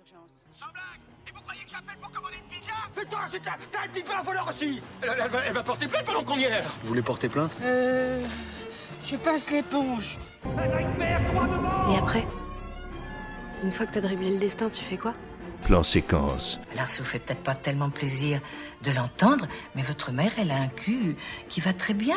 urgences. Sans blague Et vous croyez que j'appelle pour commander une pizza Putain, c'est un, t'as un petit peu un voleur aussi elle, elle va, elle va porter plainte pendant qu'on y est Vous voulez porter plainte Euh. Je passe l'éponge. Et après Une fois que t'as dribblé le destin, tu fais quoi? Plan séquence. Alors ça vous fait peut-être pas tellement plaisir de l'entendre, mais votre mère, elle a un cul qui va très bien.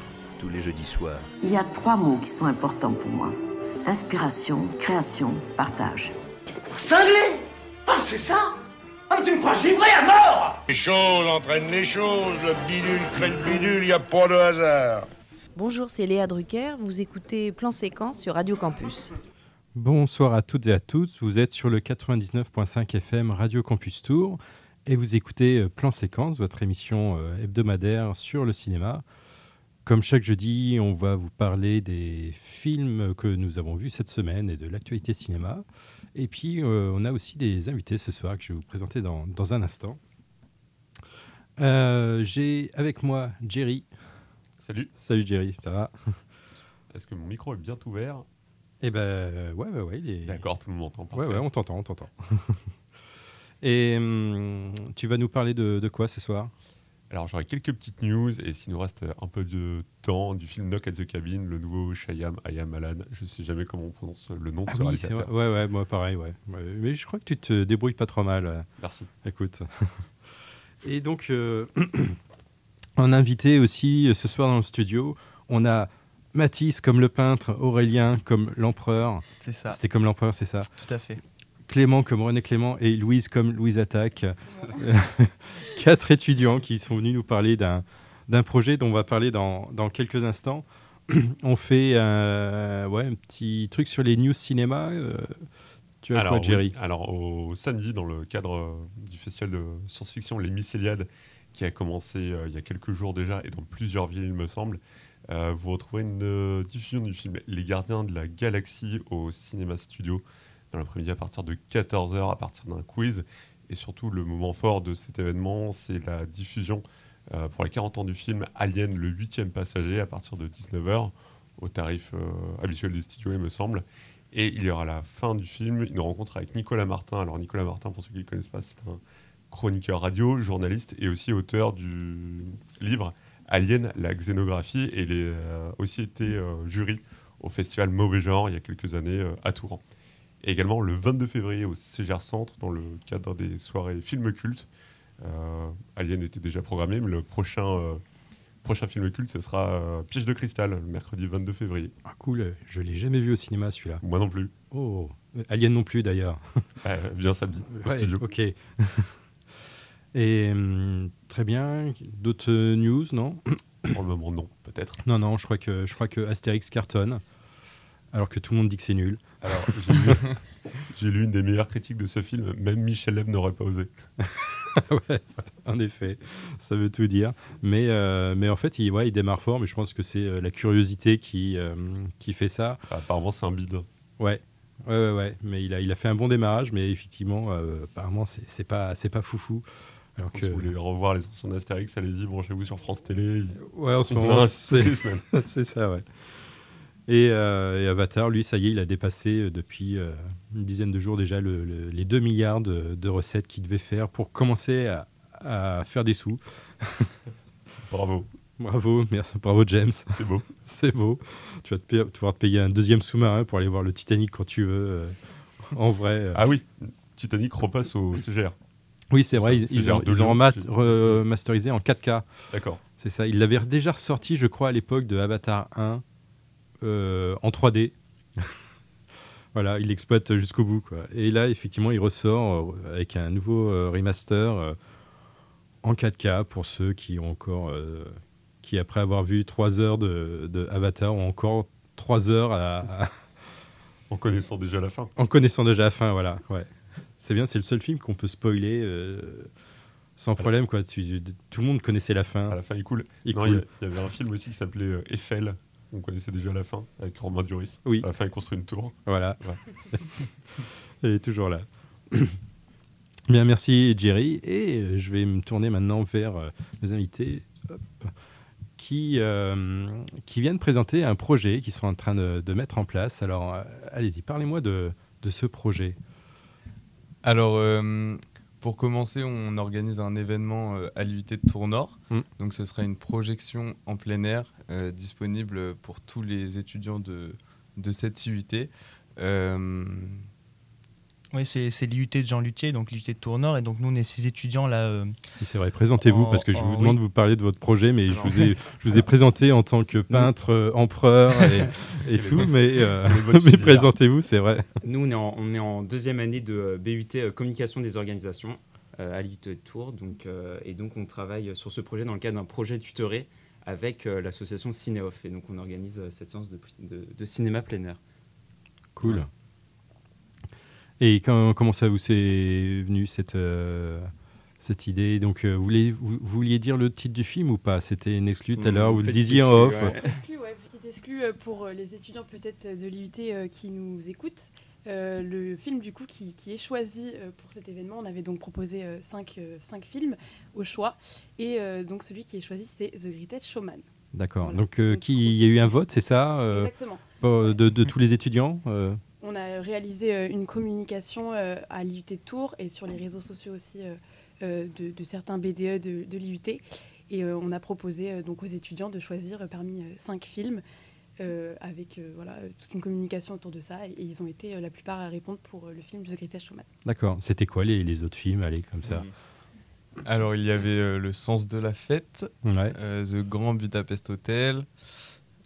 Tous les jeudis soirs. Il y a trois mots qui sont importants pour moi. Inspiration, création, partage. Cinglé Ah, c'est ça Ah, tu me crois givré à mort Les choses entraînent les choses, le bidule crée le bidule, y a pas de hasard. Bonjour, c'est Léa Drucker, vous écoutez Plan Séquence sur Radio Campus. Bonsoir à toutes et à tous, vous êtes sur le 99.5 FM Radio Campus Tour et vous écoutez euh, Plan Séquence, votre émission euh, hebdomadaire sur le cinéma. Comme chaque jeudi, on va vous parler des films que nous avons vus cette semaine et de l'actualité cinéma. Et puis, euh, on a aussi des invités ce soir que je vais vous présenter dans, dans un instant. Euh, J'ai avec moi Jerry. Salut. Salut Jerry, ça va? Est-ce que mon micro est bien ouvert? Eh ben, ouais, ouais, ouais. il est- D'accord, tout le monde m'entend. Ouais, ouais, on t'entend, on t'entend. Et hum, tu vas nous parler de, de quoi ce soir? Alors j'aurai quelques petites news et s'il nous reste un peu de temps du film Knock at the Cabin, le nouveau Shyam Ayamalan. Je sais jamais comment on prononce le nom de Ah ce oui, c'est réalisateur. vrai. Ouais, ouais, moi pareil, ouais. Ouais, Mais je crois que tu te débrouilles pas trop mal. euh. Merci. Écoute. Et donc, euh, en invité aussi euh, ce soir dans le studio, on a Mathis comme le peintre, Aurélien comme l'empereur. C'est ça. C'était comme l'empereur, c'est ça? Tout à fait. Clément comme René Clément et Louise comme Louise Attaque. Quatre étudiants qui sont venus nous parler d'un projet dont on va parler dans, dans quelques instants. on fait euh, ouais, un petit truc sur les news cinéma. euh, tu as alors, quoi, Jerry oui, alors au samedi, dans le cadre euh, du festival de science-fiction Les Mycéliades, qui a commencé euh, il y a quelques jours déjà et dans plusieurs villes, il me semble, vous retrouverez une diffusion du film Les Gardiens de la Galaxie au Cinéma Studio dans l'après-midi à partir de 14h, à partir d'un quiz. Et surtout, le moment fort de cet événement, c'est la diffusion euh, pour les 40 ans du film Alien, le huitième passager, à partir de 19h, au tarif euh, habituel du studio, il me semble. Et il y aura la fin du film une rencontre avec Nicolas Martin. Alors Nicolas Martin, pour ceux qui ne le connaissent pas, c'est un chroniqueur radio, journaliste et aussi auteur du livre Alien, la xénographie. Et il a euh, aussi été jury au festival Mauvais Genre il y a quelques années à Touran. Et également le 22 février au CGR Centre, dans le cadre des soirées films cultes. Euh, Alien était déjà programmé, mais le prochain, euh, prochain film culte, ce sera euh, Piège de cristal, le mercredi 22 février. Ah cool, je l'ai jamais vu au cinéma celui-là. Moi non plus. Oh, Alien non plus d'ailleurs. Euh, bien samedi, au Ouais, studio. Ok. Et hum, très bien. D'autres euh, news, non? Pour le moment, non, peut-être. Non, non, je crois que je crois que Astérix cartonne, alors que tout le monde dit que c'est nul. Alors, j'ai lu, une des meilleures critiques de ce film, même Michel Leb n'aurait pas osé. ouais, en effet, ça veut tout dire. Mais, euh, mais en fait, il, ouais, il démarre fort, mais je pense que c'est euh, la curiosité qui, euh, qui fait ça. apparemment, c'est un bide. Ouais. Ouais, ouais, ouais. Mais il a, il a fait un bon démarrage, mais effectivement, euh, apparemment, c'est pas, pas foufou. Alors Si vous voulez revoir les anciens Astérix, allez-y, branchez-vous sur France Télé. Ouais, en ce moment, c'est ça, ouais. Et, euh, et Avatar, lui, ça y est, il a dépassé euh, depuis euh, une dizaine de jours déjà le- le- les 2 milliards de, de recettes qu'il devait faire pour commencer à, à faire des sous. Bravo. Bravo, merci, bravo James. C'est beau. C'est beau. Tu vas te payer- pouvoir te payer un deuxième sous-marin pour aller voir le Titanic quand tu veux. euh, en vrai. Ah oui, Titanic repasse au CGR. Oui, c'est vrai, ils, ils ont, ils remasterisé en 4K. D'accord. C'est ça. Ils l'avaient déjà ressorti, je crois, à l'époque de Avatar 1 euh, en 3D. voilà, il l'exploite jusqu'au bout. Quoi. Et là, effectivement, il ressort euh, avec un nouveau euh, remaster en 4K pour ceux qui ont encore, qui après avoir vu 3 heures de, de Avatar, ont encore 3 heures à, à- En connaissant déjà la fin. en connaissant déjà la fin. Voilà, ouais. C'est bien, c'est le seul film qu'on peut spoiler euh, sans problème. Quoi. Tu- Tout le monde connaissait la fin. À la fin, il coule. Il Non, coule. il y, avait un film aussi qui s'appelait Eiffel. On connaissait déjà la fin avec Romain Duris. Oui. À la fin, il construit une tour. Voilà. Elle est toujours là. Bien, merci Jerry. Et euh, je vais me tourner maintenant vers euh, mes invités hop, qui, euh, qui viennent présenter un projet qu'ils sont en train de, de mettre en place. Alors, allez-y, parlez-moi de, de ce projet. Alors, euh, pour commencer, on organise un événement euh, à l'UT de Tour-Nord. Mm. Donc, ce sera une projection en plein air euh, disponible pour tous les étudiants de, de cette IUT. Euh, Oui, c'est l'IUT de Jean Luthier, donc l'IUT de Tournord. Et donc, nous, on est six étudiants là. euh, Oui, C'est vrai, présentez-vous, en- parce que je en- vous oui. demande de vous parler de votre projet, mais Alors. je, vous ai, je vous ai présenté en tant que peintre, euh, empereur et, tout, mais, euh, mais présentez-vous, c'est vrai. Nous, on est, en, on est en deuxième année de euh, BUT euh, Communication des organisations euh, à l'IUT de Tours. Donc, euh, et donc, on travaille sur ce projet dans le cadre d'un projet tutoré avec euh, l'association Cinéoff. Et donc, on organise euh, cette séance de, de- de cinéma plein air. Cool. Et quand- comment ça vous est venu cette, euh, cette idée? Donc, euh, vous, voulez, vous, vous vouliez dire le titre du film ou pas? C'était une exclue tout à l'heure, vous le disiez en off. exclue, ouais. Exclu, ouais, petite exclue euh, pour les étudiants peut-être de l'IUT euh, qui nous écoutent. Euh, le film du coup qui, qui est choisi euh, pour cet événement, on avait donc proposé euh, cinq, euh, cinq films au choix et euh, donc celui qui est choisi c'est The Greatest Showman. D'accord. Voilà. Donc, euh, qui- il y a eu un vote, c'est ça euh, Exactement. euh, de, de tous les étudiants euh? On a réalisé euh, une communication euh, à l'IUT de Tours et sur les réseaux sociaux aussi euh, de, de certains BDE de, de l'IUT. Et on a proposé donc aux étudiants de choisir parmi cinq films avec voilà, toute une communication autour de ça. Et, ils ont été la plupart à répondre pour le film The Greatest Showman. D'accord. C'était quoi les, les autres films Allez, comme ça. Alors, il y avait euh, Le sens de la fête, Ouais. euh, The Grand Budapest Hotel,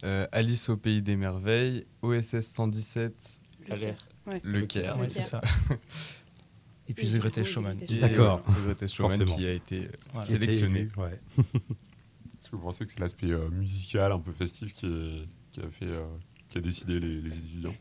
euh, Alice au pays des merveilles, OSS 117, Le Caire. Ouais. Le Le Caire. Caire, ouais, c'est ça. Et puis The Greatest Showman. D'accord. The Greatest Showman qui a été Voilà. sélectionné. Été élu, ouais. Est-ce que vous pensez que c'est l'aspect euh, musical, un peu festif, qui, est- qui a fait, euh, qui a décidé les, les étudiants?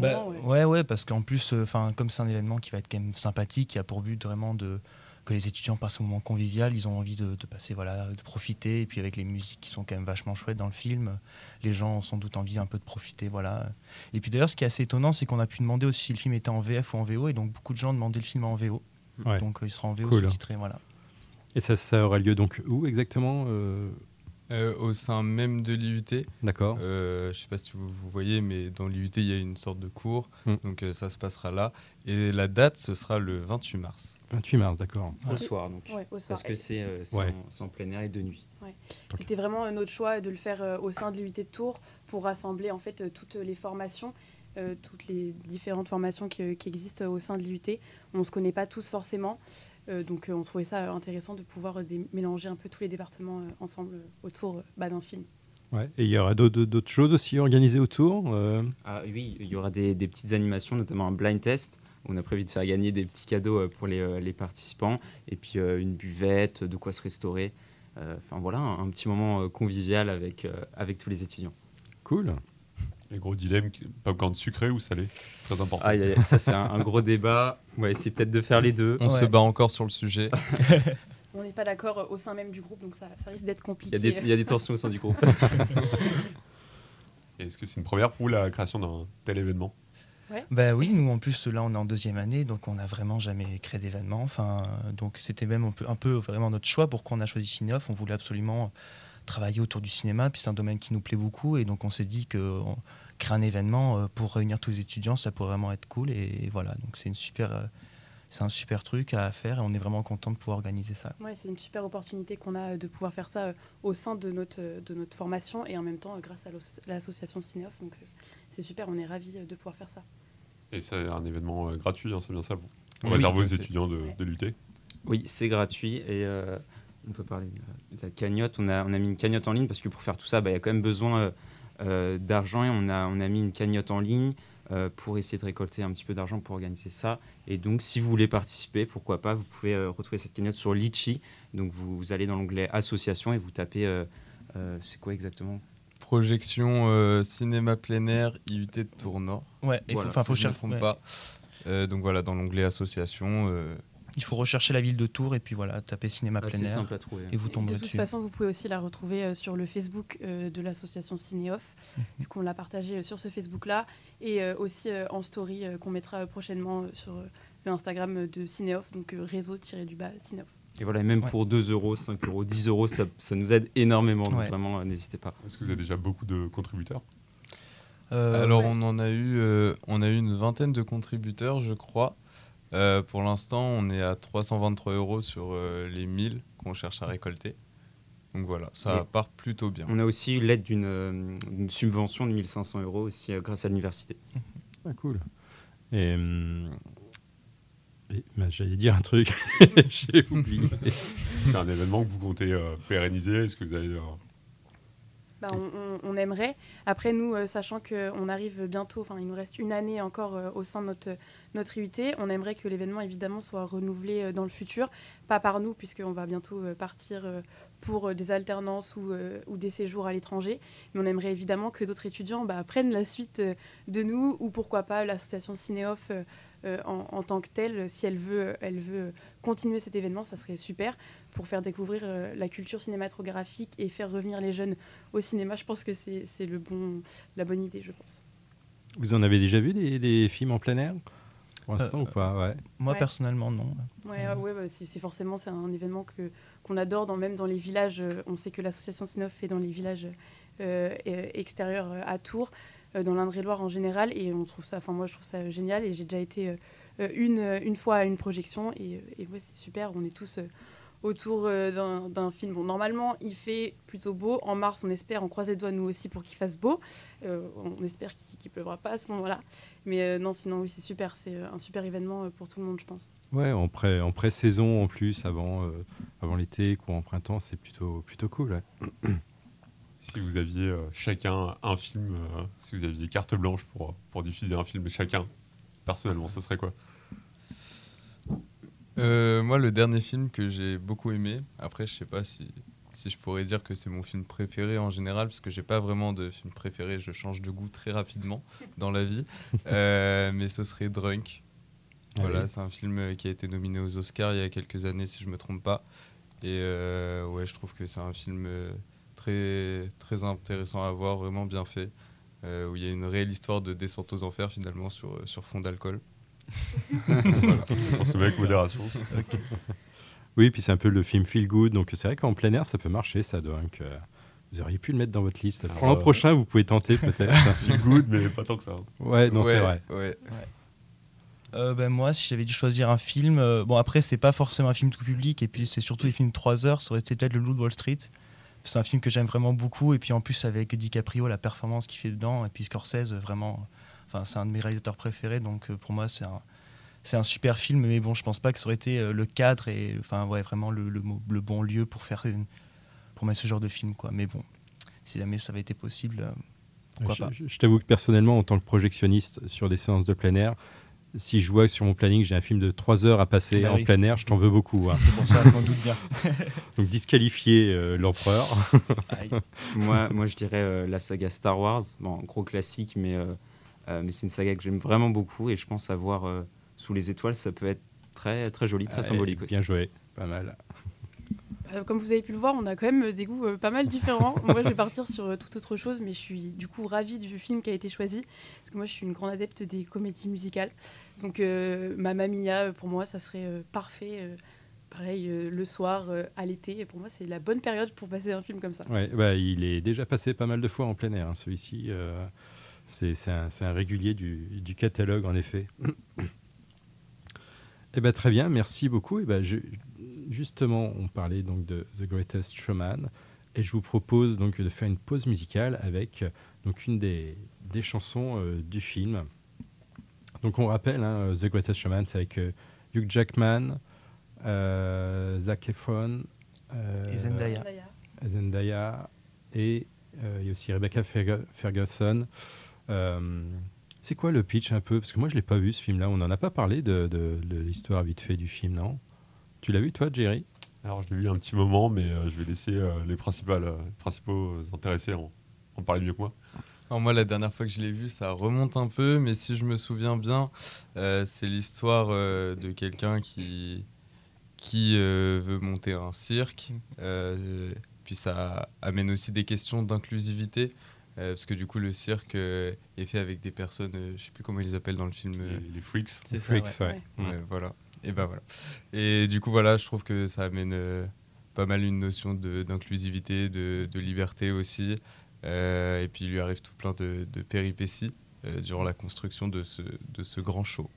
Bah, ouais. ouais, parce qu'en plus, euh, enfin, comme c'est un événement qui va être quand même sympathique, qui a pour but vraiment de que les étudiants passent un moment convivial, ils ont envie de, de passer, voilà, de profiter, et puis avec les musiques qui sont quand même vachement chouettes dans le film, les gens ont sans doute envie un peu de profiter, voilà. Et puis d'ailleurs, ce qui est assez étonnant, c'est qu'on a pu demander aussi si le film était en VF ou en VO, et donc beaucoup de gens demandaient le film en VO, Ouais. donc euh, il sera en VO Cool. sous-titré, voilà. Et ça, ça aura lieu donc où exactement euh Euh, au sein même de l'IUT. D'accord. Euh, je sais pas si vous, vous voyez, mais dans l'IUT, il y a une sorte de cours. Mm. Donc euh, ça se passera là. Et la date, ce sera le 28 mars. 28 mars, d'accord. Au soir, donc. Ouais, au soir. Parce que c'est euh, Ouais. en, plein air et de nuit. Ouais. C'était vraiment notre choix de le faire euh, au sein de l'UT de Tours pour rassembler en fait euh, toutes les formations, euh, toutes les différentes formations qui, qui existent au sein de l'UT. On ne se connaît pas tous forcément, euh, donc euh, on trouvait ça euh, intéressant de pouvoir euh, mélanger un peu tous les départements euh, ensemble euh, autour euh, bah, d'un film. Ouais. Et il y aura d'autres choses aussi organisées autour euh? Ah oui, il y aura des, des petites animations, notamment un blind test. On a prévu de faire gagner des petits cadeaux euh, pour les, euh, les participants, et puis euh, une buvette, de quoi se restaurer. Euh, Enfin voilà, un, un petit moment euh, convivial avec, euh, avec tous les étudiants. Cool. Les gros dilemmes, popcorn sucré ou salé Très important. Ah, y a- ça c'est un, un gros débat. On va essayer peut-être de faire les deux. On se bat encore sur le sujet. On n'est pas d'accord au sein même du groupe, donc ça, ça risque d'être compliqué. il y a des tensions au sein du groupe. Est-ce que c'est une première pour vous la création d'un tel événement? Bah oui, nous en plus là on est en deuxième année, donc on n'a vraiment jamais créé d'événement. Enfin, donc c'était même un peu, un peu vraiment notre choix. Pourquoi on a choisi Cinéoff On voulait absolument travailler autour du cinéma, puis c'est un domaine qui nous plaît beaucoup, et donc on s'est dit que on- créer un événement euh, pour réunir tous les étudiants, ça pourrait vraiment être cool. Et, voilà, donc c'est une super, euh, c'est un super truc à faire, et on est vraiment content de pouvoir organiser ça. Ouais, c'est une super opportunité qu'on a euh, de pouvoir faire ça au sein de notre, de notre formation et en même temps grâce à l'association Cinéoff. Donc c'est super, on est ravis de pouvoir faire ça. Et c'est un événement gratuit, hein, c'est bien ça. Bon. On Oui, réserve aux étudiants de, de l'UT. Oui, c'est gratuit et euh, on peut parler de la, de la cagnotte. On a, on a mis une cagnotte en ligne parce que pour faire tout ça, bah, il y a quand même besoin euh, euh, d'argent et on a, on a mis une cagnotte en ligne euh, pour essayer de récolter un petit peu d'argent pour organiser ça. Et donc, si vous voulez participer, pourquoi pas, vous pouvez euh, retrouver cette cagnotte sur Litchi. Donc, vous, vous allez dans l'onglet association et vous tapez. euh, euh, c'est quoi exactement? Projection euh, cinéma plein air IUT de Tournord. Ouais, il faut- Voilà, enfin, faut si je me chercher- trompe ouais. pas. Euh, donc voilà, dans l'onglet association. Il faut rechercher la ville de Tours et puis voilà, taper cinéma Assez plein air. simple à trouver. Et vous De tomberez toute dessus. façon, vous pouvez aussi la retrouver euh, sur le Facebook euh, de l'association Cinéoff, Mhm. vu qu'on l'a partagé euh, sur ce Facebook-là, et euh, aussi euh, en story euh, qu'on mettra prochainement euh, sur euh, l'Instagram de Cinéoff, donc euh, réseau-du-bas Cinéoff. Et voilà, et même pour 2 euros, 5 euros, 10 euros, ça, ça nous aide énormément. Donc Ouais. vraiment, euh, n'hésitez pas. Est-ce que vous avez déjà beaucoup de contributeurs? Euh, Alors ouais. on en a eu, euh, on a eu une vingtaine de contributeurs, je crois. Euh, pour l'instant, on est à 323 euros sur euh, les 1000 qu'on cherche à récolter. Donc voilà, ça Et part plutôt bien. On a aussi eu l'aide d'une euh, subvention de 1500 euros aussi euh, grâce à l'université. Ah, cool. Et, hum, et, bah, j'allais dire un truc, j'ai oublié. Est-ce que c'est un événement que vous comptez euh, pérenniser Est-ce que vous avez euh, Bah, on, aimerait. Après, nous, euh, sachant qu'on arrive bientôt, il nous reste une année encore euh, au sein de notre, notre IUT, on aimerait que l'événement, évidemment, soit renouvelé euh, dans le futur. Pas par nous, puisqu'on va bientôt partir pour euh, des alternances ou, euh, ou des séjours à l'étranger. Mais on aimerait évidemment que d'autres étudiants bah, prennent la suite euh, de nous, ou pourquoi pas l'association Cinéoff. en, en tant que telle, si elle veut, elle veut continuer cet événement, ça serait super pour faire découvrir la culture cinématographique et faire revenir les jeunes au cinéma. Je pense que c'est la bonne idée, je pense. Vous en avez déjà vu des films en plein air? Pour l'instant Euh, ou pas ouais. Moi Ouais. personnellement non. Ouais, ouais, ouais, bah, c'est forcément c'est un événement que qu'on adore, dans, même dans les villages. euh, on sait que l'association Cinoff fait dans les villages euh, extérieurs euh, à Tours, euh, dans l'Indre-et-Loire en général, et on trouve ça. Enfin, moi, je trouve ça génial, et j'ai déjà été une une fois à une projection, et, et ouais, c'est super. On est tous euh, autour euh, d'un film. Bon, normalement, il fait plutôt beau. En mars, on espère, on croise les doigts nous aussi pour qu'il fasse beau. Euh, on espère qu'il qu'il pleuvra pas à ce moment-là. Mais euh, non, sinon, oui, c'est super. C'est un super événement pour tout le monde, je pense. Ouais, en pré en pré-saison en plus, avant, euh, avant l'été, ou en printemps, c'est plutôt, plutôt cool. ouais. Si vous aviez euh, chacun un film, euh, si vous aviez carte blanche pour, pour diffuser un film chacun, personnellement, ce serait quoi? Euh, moi, le dernier film que j'ai beaucoup aimé, après, je sais pas si, si je pourrais dire que c'est mon film préféré en général, parce que j'ai pas vraiment de film préféré, je change de goût très rapidement dans la vie, Euh, mais ce serait Drunk. Ah Voilà, oui. c'est un film euh, qui a été nominé aux Oscars il y a quelques années, si je me trompe pas. Et euh, ouais, je trouve que c'est un film très, très intéressant à voir, vraiment bien fait, où il y a une réelle histoire de descente aux enfers finalement sur, sur fond d'alcool. Voilà. On se met avec modération. Oui, puis c'est un peu le film feel good, donc c'est vrai qu'en plein air, ça peut marcher, ça. Donc, euh, vous auriez pu le mettre dans votre liste. Pour l'an ouais. prochain, vous pouvez tenter peut-être. Feel good, mais pas tant que ça. hein. Ouais, non, c'est Ouais, vrai. ouais. Euh, ben, moi, si j'avais dû choisir un film, euh, bon après c'est pas forcément un film tout public et puis c'est surtout des films de 3 heures, ça aurait été peut-être Le Loup de Wall Street. C'est un film que j'aime vraiment beaucoup et puis en plus avec DiCaprio, la performance qu'il fait dedans et puis Scorsese, vraiment, enfin c'est un de mes réalisateurs préférés donc euh, pour moi c'est un c'est un super film mais bon je pense pas que ça aurait été euh, le cadre et enfin ouais vraiment le, le, mo- le bon lieu pour faire une pour mettre ce genre de film quoi. Mais bon, si jamais ça avait été possible, euh, pourquoi je pas. je- je t'avoue que personnellement, en tant que projectionniste sur des séances de plein air, si je vois que sur mon planning j'ai un film de 3 heures à passer Bah en oui. plein air, je t'en veux beaucoup. hein. C'est pour ça, je doute bien. Donc disqualifier euh, l'empereur. moi, moi, je dirais euh, la saga Star Wars. Bon, gros classique, mais, euh, mais c'est une saga que j'aime vraiment beaucoup et je pense avoir euh, sous les étoiles, ça peut être très, très joli, très Ouais, symbolique aussi. Bien joué, pas mal. Euh, Comme vous avez pu le voir, on a quand même euh, des goûts euh, pas mal différents. moi, je vais partir sur euh, toute autre chose, mais je suis du coup ravie du film qui a été choisi. Parce que moi, je suis une grande adepte des comédies musicales. Donc, euh, Mamma Mia, euh, pour moi, ça serait euh, parfait. euh, pareil, euh, le soir, euh, à l'été. Et pour moi, c'est la bonne période pour passer un film comme ça. Ouais, bah, il est déjà passé pas mal de fois en plein air, hein, celui-ci. Euh, c'est un, régulier du, du catalogue, en effet. Eh ben, très bien, merci beaucoup. Eh ben, je- justement, on parlait donc de The Greatest Showman, et je vous propose donc de faire une pause musicale avec euh, donc une des, des chansons euh, du film. Donc on rappelle, hein, The Greatest Showman, c'est avec euh, Hugh Jackman, euh, Zac Efron, euh, Et Zendaya. Zendaya et euh, il y a aussi Rebecca Ferg- Ferguson. Euh, c'est quoi le pitch un peu? Parce que moi je l'ai pas vu ce film-là. On n'en a pas parlé de, de- de l'histoire vite fait du film, non? Tu l'as vu toi, Jerry? Alors, je l'ai vu un petit moment, mais euh, je vais laisser euh, les principales, euh, principaux intéressés en, en parler mieux que moi. Alors moi, la dernière fois que je l'ai vu, ça remonte un peu, mais si je me souviens bien, euh, c'est l'histoire euh, de quelqu'un qui, qui euh, veut monter un cirque. Euh, puis ça amène aussi des questions d'inclusivité, euh, parce que du coup, le cirque euh, est fait avec des personnes, euh, je sais plus comment ils les appellent dans le film. euh, Les, les freaks. C'est ça, Freaks, ouais. ouais. Ouais, voilà. Et ben voilà. Et du coup, voilà, je trouve que ça amène euh, pas mal une notion d'inclusivité, de, de liberté aussi. Euh, et puis il lui arrive tout plein de, de péripéties euh, durant la construction de ce, de ce grand show.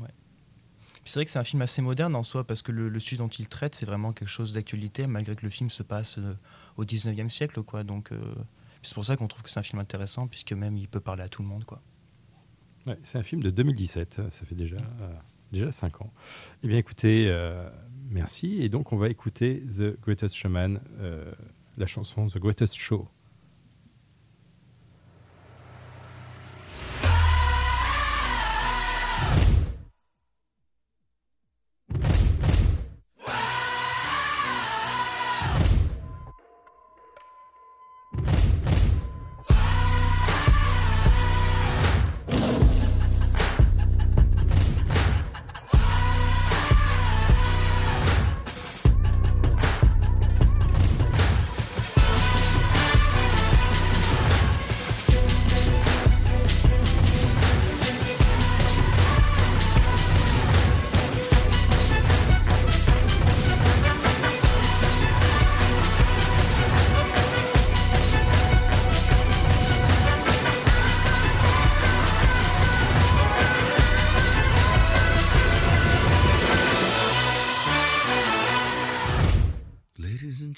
Ouais. Puis c'est vrai que c'est un film assez moderne en soi, parce que le, le sujet dont il traite, c'est vraiment quelque chose d'actualité, malgré que le film se passe euh, au 19e siècle. Quoi. Donc, euh, c'est pour ça qu'on trouve que c'est un film intéressant, puisque même il peut parler à tout le monde. C'est un film de 2017, ça fait déjà, euh, déjà 5 ans. Eh bien écoutez, euh, merci. Et donc on va écouter The Greatest Showman, euh, la chanson The Greatest Show.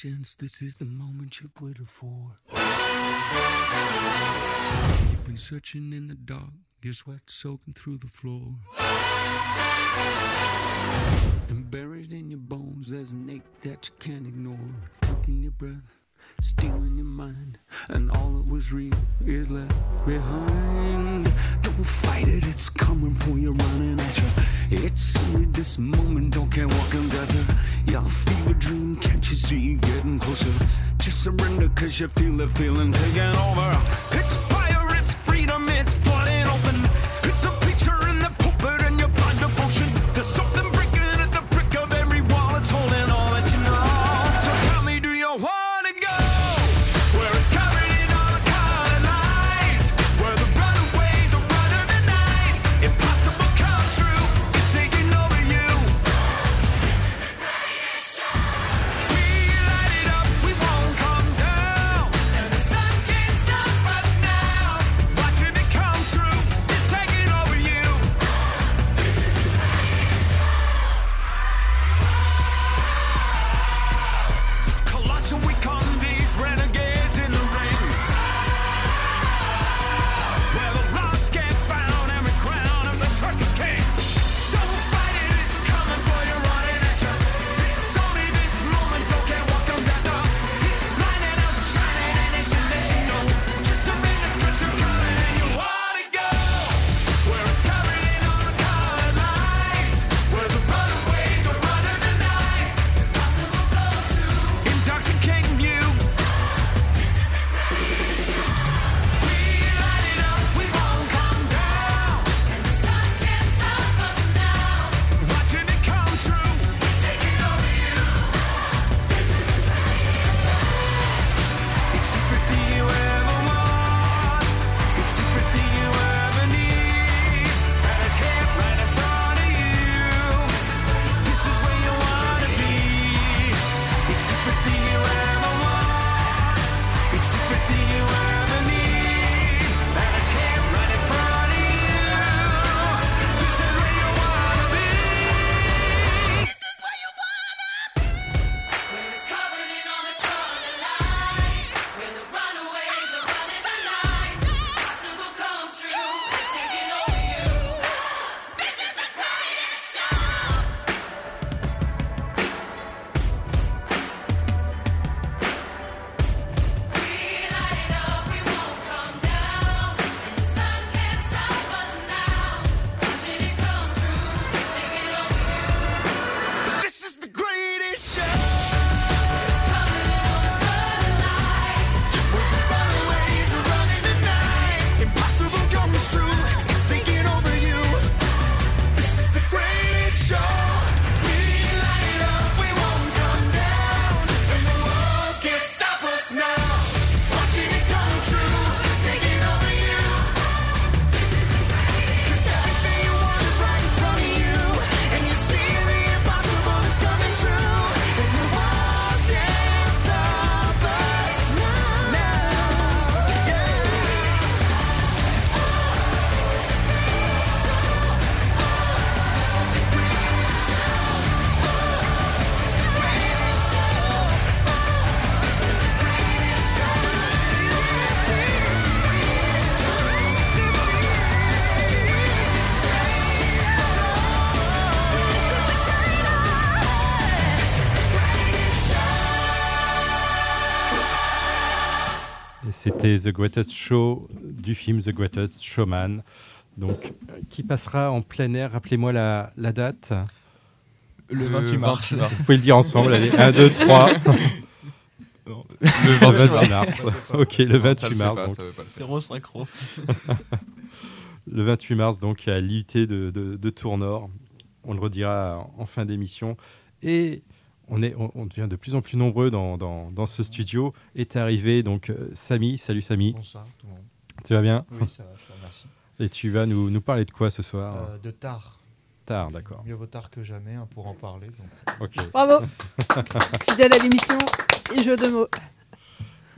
Gents, this is the moment you've waited for. You've been searching in the dark, your sweat soaking through the floor. And buried in your bones, there's an ache that you can't ignore. Taking your breath, stealing your mind, and all that was real is left behind. Don't fight it, it's coming for you, running at you. It's only this moment, don't care what can gather. Your fever dream, can't you see getting closer? Just surrender, cause you feel the feeling taking over. It's fire, c'était The Greatest Show du film The Greatest Showman. Donc, euh, qui passera en plein air Rappelez-moi la, la date. Le 28 mars. Vous pouvez le dire ensemble. Allez, 1, 2, 3. Non. Le 28 mars. ok, le Non, 28 ça le fait mars. Zéro synchro. le 28 mars, donc à l'IUT de, de, de Tournord. On le redira en fin d'émission. Et on, est, on, on devient de plus en plus nombreux dans, dans, dans ce studio. Est arrivé donc euh, Samy. Salut Samy. Bonsoir tout le monde. Tu vas bien? Oui, ça va, je te remercie. Et tu vas nous, nous parler de quoi ce soir? Euh, de tard. Tard, d'accord. Mieux vaut tard que jamais hein, pour en parler. donc. Bravo Fidèle à l'émission et jeu de mots.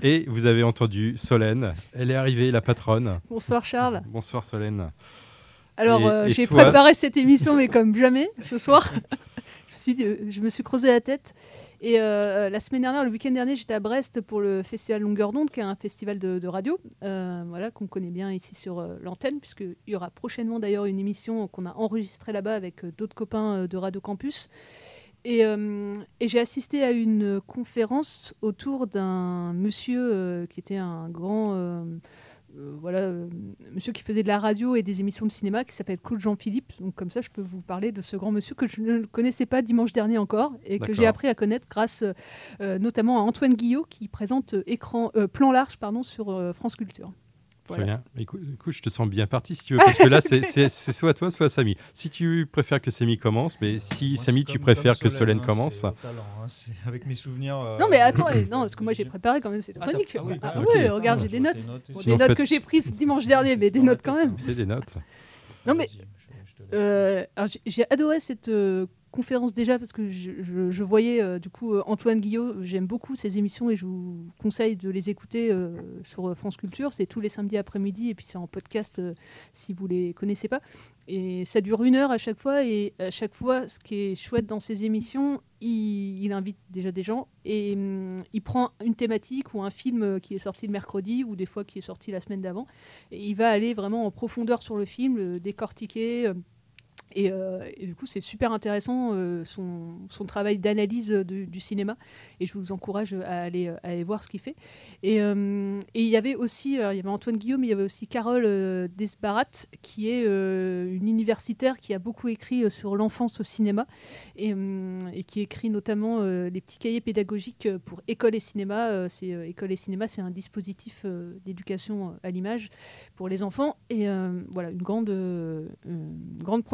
Et vous avez entendu Solène. Elle est arrivée, la patronne. Bonsoir Charles. Bonsoir Solène. Alors, euh, j'ai préparé cette émission, mais comme jamais, ce soir. je, me suis dit, euh, je me suis creusé la tête. Et euh, la semaine dernière, le week-end dernier, j'étais à Brest pour le festival Longueur d'onde, qui est un festival de, radio, euh, voilà, qu'on connaît bien ici sur euh, l'antenne, puisqu'il y aura prochainement d'ailleurs une émission qu'on a enregistrée là-bas avec euh, d'autres copains euh, de Radio Campus. Et, euh, j'ai assisté à une conférence autour d'un monsieur euh, qui était un grand euh, euh, voilà, euh, monsieur qui faisait de la radio et des émissions de cinéma qui s'appelle Claude Jean-Philippe. Donc comme ça, je peux vous parler de ce grand monsieur que je ne connaissais pas dimanche dernier encore et que j'ai appris à connaître grâce euh, notamment à Antoine Guillot qui présente euh, écran, euh, plan large pardon, sur euh, France Culture. Très bien. Écoute, écoute, je te sens bien parti si tu veux, parce que là, c'est- soit toi, soit Samy. Si tu préfères que Samy commence, mais si Moi, Samy, tu préfères que Solène hein, commence. talent, hein, c'est avec mes souvenirs. euh, Non mais attends, non, parce que moi j'ai préparé quand même cette Ah, chronique. ah oui, Ah, ouais, ok. regarde, Ah, j'ai je des notes. Bon, des notes fait- que j'ai prises dimanche dernier, mais des notes quand même. C'est des notes. Non mais euh, alors, j'ai- j'ai adoré cette euh, conférence déjà parce que je, voyais euh, du coup euh, Antoine Guillot. J'aime beaucoup ses émissions et je vous conseille de les écouter euh, sur France Culture. C'est tous les samedis après-midi et puis c'est en podcast si vous les connaissez pas. Et ça dure une heure à chaque fois et à chaque fois, ce qui est chouette dans ces émissions, il, invite déjà des gens et hum, il prend une thématique ou un film qui est sorti le mercredi ou des fois qui est sorti la semaine d'avant et il va aller vraiment en profondeur sur le film, le décortiquer. Euh, et, du coup, c'est super intéressant euh, son, son travail d'analyse du cinéma. Et je vous encourage à aller, aller voir ce qu'il fait. Et, euh, il y avait aussi, il y avait Antoine Guillaume, il y avait aussi Carole Desbarat, qui est une universitaire qui a beaucoup écrit sur l'enfance au cinéma et, qui écrit notamment les petits cahiers pédagogiques pour école et cinéma. C'est école et cinéma, c'est un dispositif d'éducation à l'image pour les enfants. Et voilà, une grande, grande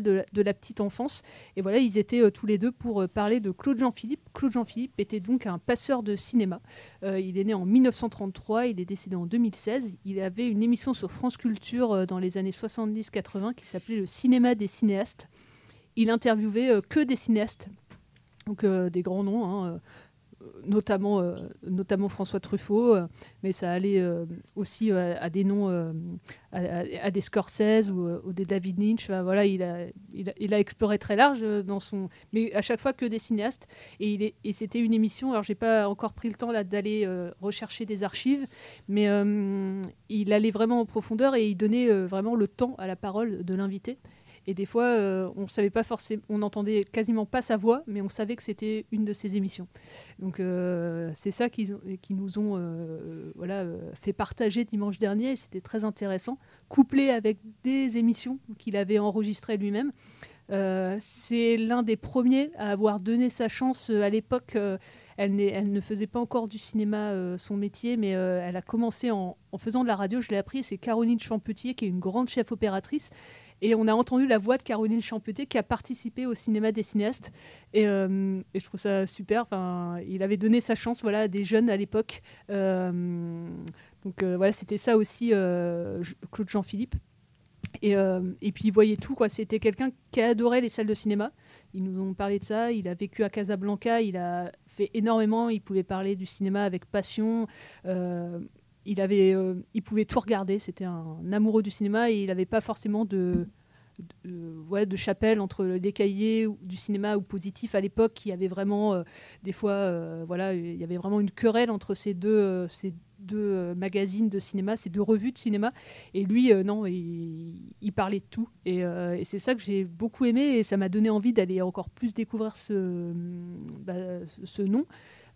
de la, petite enfance. Et voilà, ils étaient euh, tous les deux pour euh, parler de Claude Jean-Philippe. Claude Jean-Philippe était donc un passeur de cinéma. Euh, il est né en 1933, il est décédé en 2016. Il avait une émission sur France Culture dans les années 70-80 qui s'appelait Le cinéma des cinéastes. Il interviewait que des cinéastes, donc des grands noms. hein, notamment, euh, notamment François Truffaut, euh, mais ça allait euh, aussi à des noms, à, des Scorsese ou, ou des David Lynch. Voilà, il a, il, a, exploré très large dans son, mais à chaque fois que des cinéastes. Et, et c'était une émission. Alors, j'ai pas encore pris le temps d'aller rechercher des archives, mais il allait vraiment en profondeur et il donnait vraiment le temps à la parole de l'invité. Et des fois, euh, on savait pas forcément, on n'entendait quasiment pas sa voix, mais on savait que c'était une de ses émissions. Donc euh, c'est ça qu'ils ont- qui nous ont euh, voilà, euh, fait partager dimanche dernier. C'était très intéressant, couplé avec des émissions qu'il avait enregistrées lui-même. C'est l'un des premiers à avoir donné sa chance à l'époque. elle, ne faisait pas encore du cinéma son métier, mais elle a commencé en, en faisant de la radio. Je l'ai appris, c'est Caroline Champetier, qui est une grande chef opératrice. Et on a entendu la voix de Caroline Champetier, qui a participé au cinéma des cinéastes. Et, euh, et je trouve ça super. Enfin, il avait donné sa chance voilà, à des jeunes à l'époque. Euh, donc euh, voilà, c'était ça aussi, Claude Jean-Philippe. Et, puis il voyait tout, quoi. C'était quelqu'un qui adorait les salles de cinéma. Ils nous ont parlé de ça. Il a vécu à Casablanca. Il a fait énormément. Il pouvait parler du cinéma avec passion. Il avait, euh, il pouvait tout regarder. C'était un amoureux du cinéma et il n'avait pas forcément de, de, de chapelle entre les cahiers du cinéma ou positif à l'époque. Il y avait vraiment euh, des fois, euh, voilà, il y avait vraiment une querelle entre ces deux, ces deux magazines de cinéma, ces deux revues de cinéma. Et lui, non, il, parlait de tout. Et, et c'est ça que j'ai beaucoup aimé et ça m'a donné envie d'aller encore plus découvrir ce, bah, ce nom.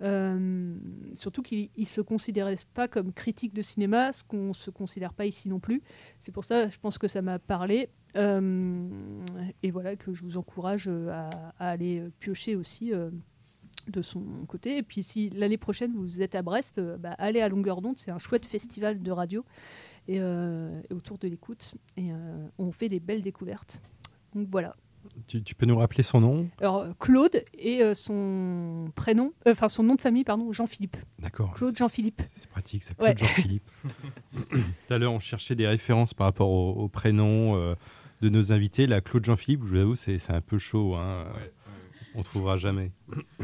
Euh, surtout qu'il ne se considérait pas comme critique de cinéma, ce qu'on ne se considère pas ici non plus. C'est pour ça, je pense que ça m'a parlé. Euh, et voilà, que je vous encourage à, à aller piocher aussi euh, de son côté. Et puis si l'année prochaine vous êtes à Brest, bah, allez à Longueur d'onde, c'est un chouette festival de radio et autour de l'écoute. Et on fait des belles découvertes. Donc voilà. Tu, peux nous rappeler son nom? Alors Claude et euh, son prénom, euh, enfin son nom de famille, pardon, Jean-Philippe. D'accord. Claude Jean-Philippe. C'est pratique, ça. Claude Jean-Philippe. Tout à l'heure, on cherchait des références par rapport au, prénom euh, de nos invités. Là, Claude Jean-Philippe, je vous avoue, c'est un peu chaud. Hein. On trouvera jamais.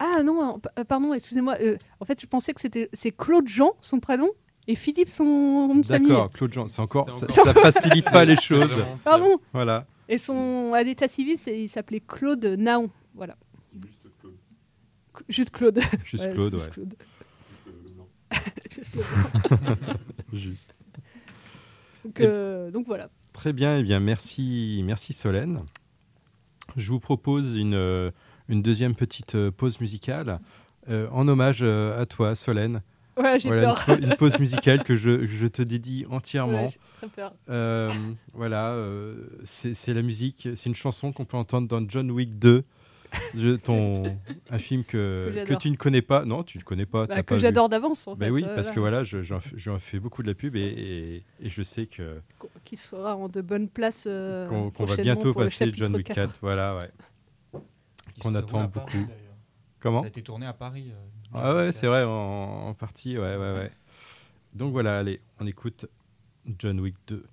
Ah non, pardon, excusez-moi. en fait, je pensais que c'était c'est Claude Jean, son prénom, et Philippe, son nom de famille. D'accord, Claude Jean, c'est encore, ça, ça facilite pas les choses. Pardon. Voilà. Et son à l'état civil, il s'appelait Claude Naon. Voilà. Juste Claude. Juste Claude, ouais. Juste Claude. juste. Donc, euh, donc, voilà. Très bien, et eh bien merci, merci Solène. Je vous propose une, euh, une deuxième petite euh, pause musicale en hommage à toi, Solène. Ouais, j'ai voilà, peur. Une, pause musicale que je, je te dédie entièrement. Ouais, j'ai très peur. Euh, voilà, euh, c'est la musique, c'est une chanson qu'on peut entendre dans John Wick 2. Je, ton, un film que, que, que, tu ne connais pas. Non, tu ne connais pas. Bah, que j'adore d'avance. En bah fait, oui, euh, parce que voilà, j'en je, fais beaucoup de la pub et, et, et je sais que. Qui sera en de bonnes places. Qu'on qu va bientôt passer John Wick 4. 4. Voilà, ouais. Qu'on attend beaucoup. Paris, Comment Ça a été tourné à Paris. Ah ouais, c'est vrai, en, en, partie, ouais, ouais, ouais. Donc voilà, allez, on écoute John Wick 2.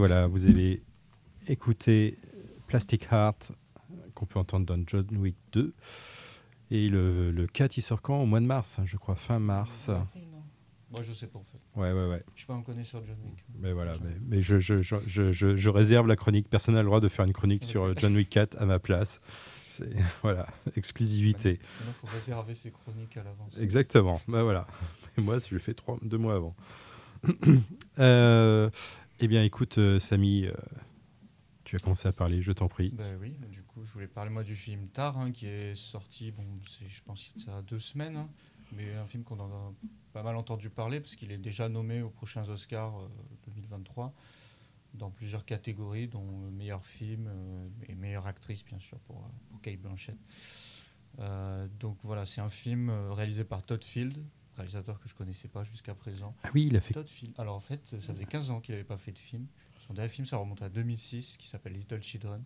Voilà, vous avez écouté Plastic Heart, qu'on peut entendre dans John Wick 2. Et le, le 4, il sort quand? Au mois de mars, hein, je crois, fin mars. Moi, je sais pas en fait. Ouais, ouais, ouais. Je suis pas un connaisseur de John Wick. Mais voilà, mais, mais je, je, je, je, je- je réserve la chronique. Personne n'a le droit de faire une chronique sur John Wick 4 à ma place. C'est voilà, exclusivité. Maintenant, faut réserver ses chroniques à l'avance. Exactement. bah voilà. Et moi, je le fais trois, deux mois avant. Euh, eh bien, écoute, euh, Samy, euh, tu as commencé à parler. Je t'en prie. Bah oui, du coup, je voulais parler moi du film Tar, hein, qui est sorti, bon, je pense que ça a deux semaines, hein, mais un film qu'on a pas mal entendu parler parce qu'il est déjà nommé aux prochains Oscars euh, 2023 dans plusieurs catégories, dont euh, meilleur film euh, et meilleure actrice, bien sûr, pour, euh, pour Kate Blanchett. Euh, donc voilà, c'est un film euh, réalisé par Todd Field, réalisateur que je connaissais pas jusqu'à présent. Ah oui, il a fait-. Alors en fait, ça faisait 15 ans qu'il n'avait pas fait de film. Son dernier film, ça remonte à 2006, qui s'appelle Little Children,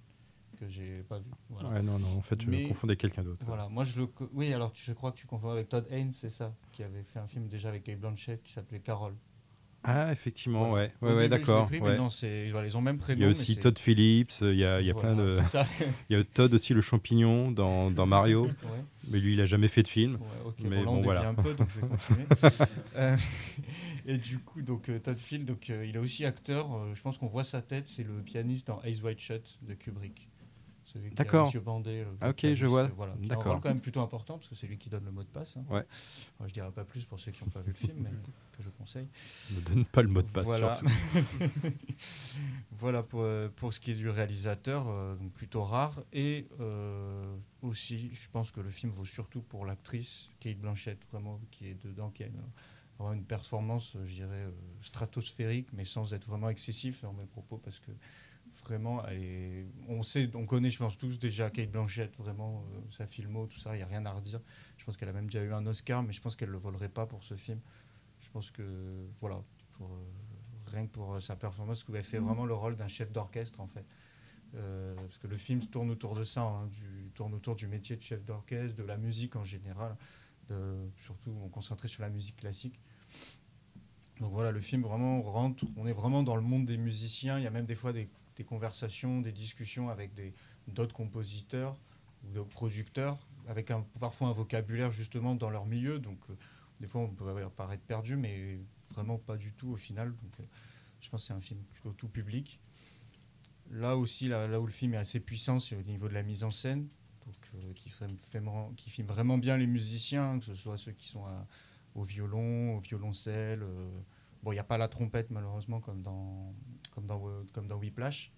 que j'ai pas vu. Voilà. Ouais, non, non, en fait, je Mais- confondais avec quelqu'un d'autre. Voilà, moi je le. Oui, alors tu- je crois que tu confonds avec Todd Haynes, c'est ça, qui avait fait un film déjà avec Kate Blanchett qui s'appelait Carol. Ah, effectivement, ouais, ouais, d'accord. ouais. voilà, ils ont même prénom, Il y a aussi Todd Phillips, il y a, il y a plein de. Il y a Todd aussi, le champignon, dans, dans Mario. Mais lui, il a jamais fait de film. Mais bon, là, on bon, voilà. un peu, donc je vais continuer. Euh, et du coup, donc, euh, Todd donc, euh, il est aussi acteur. euh, je pense qu'on voit sa tête, c'est le pianiste dans Eyes Wide Shut de Kubrick. Celui qui a D'accord. Monsieur Bandé, le Ah, ok, je vois. Voilà, qui a un D'accord. rôle quand même plutôt important parce que c'est lui qui donne le mot de passe. hein. Ouais. Enfin, je dirais pas plus pour ceux qui n'ont pas vu le film, mais que je conseille. Ne donne pas le mot de passe, Voilà. surtout. voilà pour, euh, pour ce qui est du réalisateur, euh, donc plutôt rare. Et euh, aussi, je pense que le film vaut surtout pour l'actrice Kate Blanchett, vraiment, qui est dedans, qui a une, vraiment une performance, je dirais, euh, stratosphérique, mais sans être vraiment excessif dans mes propos, parce que vraiment, on sait, on connaît, je pense tous déjà Kate Blanchett, vraiment, euh, sa filmo, tout ça, il n'y a rien à redire. Je pense qu'elle a même déjà eu un Oscar, mais je pense qu'elle ne le volerait pas pour ce film. Je pense que, voilà, pour, euh, rien que pour euh, sa performance, elle fait Mhm. vraiment le rôle d'un chef d'orchestre, en fait. Euh, parce que le film tourne autour de ça, hein, du, tourne autour du métier de chef d'orchestre, de la musique en général, de, surtout on concentré sur la musique classique. Donc voilà, le film vraiment rentre, on est vraiment dans le monde des musiciens, il y a même des fois des, des conversations, des discussions avec d'autres compositeurs ou d'autres producteurs, avec parfois un vocabulaire justement dans leur milieu, donc euh, des fois on peut paraître perdu, mais vraiment pas du tout au final. Donc euh, je pense que c'est un film plutôt tout public. Là aussi, là, où le film est assez puissant, c'est au niveau de la mise en scène, donc, euh, qui, filme vraiment bien les musiciens, que ce soit ceux qui sont au violon, au violoncelle. bon, il n'y a pas la trompette malheureusement comme dans, comme dans, euh, comme dans Whiplash.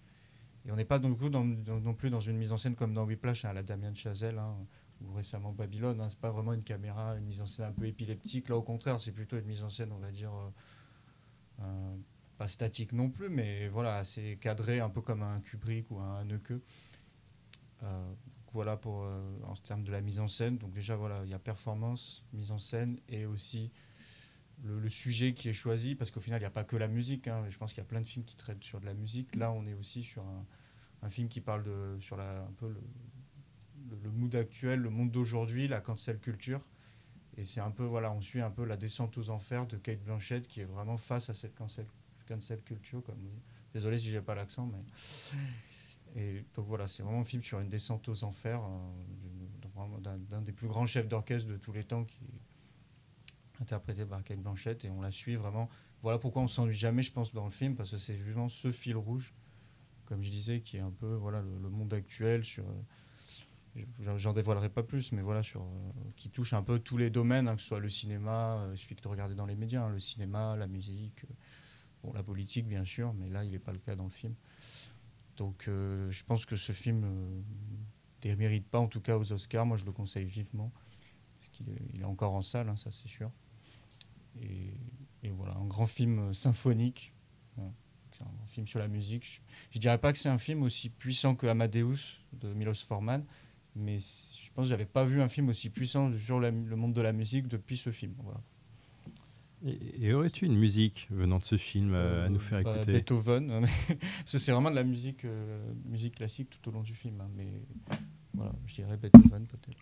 Et on n'est pas donc non plus dans une mise en scène comme dans Whiplash, hein, à la Damien Chazelle, hein, ou récemment Babylone. Hein, c'est pas vraiment une caméra, une mise en scène un peu épileptique. Là, au contraire, c'est plutôt une mise en scène, on va dire, euh, euh, pas statique non plus, mais voilà, assez cadré, un peu comme un Kubrick ou un Haneke. Voilà pour en termes de la mise en scène. Donc déjà voilà, il y a performance, mise en scène et aussi le, sujet qui est choisi, parce qu'au final il n'y a pas que la musique. hein. Je pense qu'il y a plein de films qui traitent sur de la musique. Là, on est aussi sur un, film qui parle de sur la un peu le, le, mood actuel, le monde d'aujourd'hui, la cancel culture. Et c'est un peu voilà, on suit un peu la descente aux enfers de Kate Blanchett qui est vraiment face à cette cancel, cancel culture comme. Désolé si j'ai pas l'accent, mais et donc voilà, c'est vraiment un film sur une descente aux enfers euh, d'un des plus grands chefs d'orchestre de tous les temps qui interprété par Kate Blanchett et on la suit vraiment. Voilà pourquoi on s'ennuie jamais, je pense, dans le film parce que c'est justement ce fil rouge, comme je disais, qui est un peu voilà le, monde actuel sur. euh, j'en- dévoilerai pas plus, mais voilà, sur, euh, qui touche un peu tous les domaines, hein, que ce soit le cinéma, euh, il suffit de regarder dans les médias, hein, le cinéma, la musique, bon, la politique bien sûr, mais là il n'est pas le cas dans le film. Donc je pense que ce film ne mérite pas, en tout cas aux Oscars. Moi je le conseille vivement, parce qu'il est, est encore en salle, hein, ça c'est sûr. Et, et voilà, un grand film euh, symphonique. Voilà. C'est un grand film sur la musique. Je ne dirais pas que c'est un film aussi puissant que Amadeus de Milos Forman, mais je pense que j'avais pas vu un film aussi puissant sur la- le monde de la musique depuis ce film. Voilà. Et, et aurais-tu une musique venant de ce film euh, à nous faire Bah, écouter? Beethoven, que c'est vraiment de la musique, euh, musique classique tout au long du film. hein, mais voilà, je dirais Beethoven peut-être.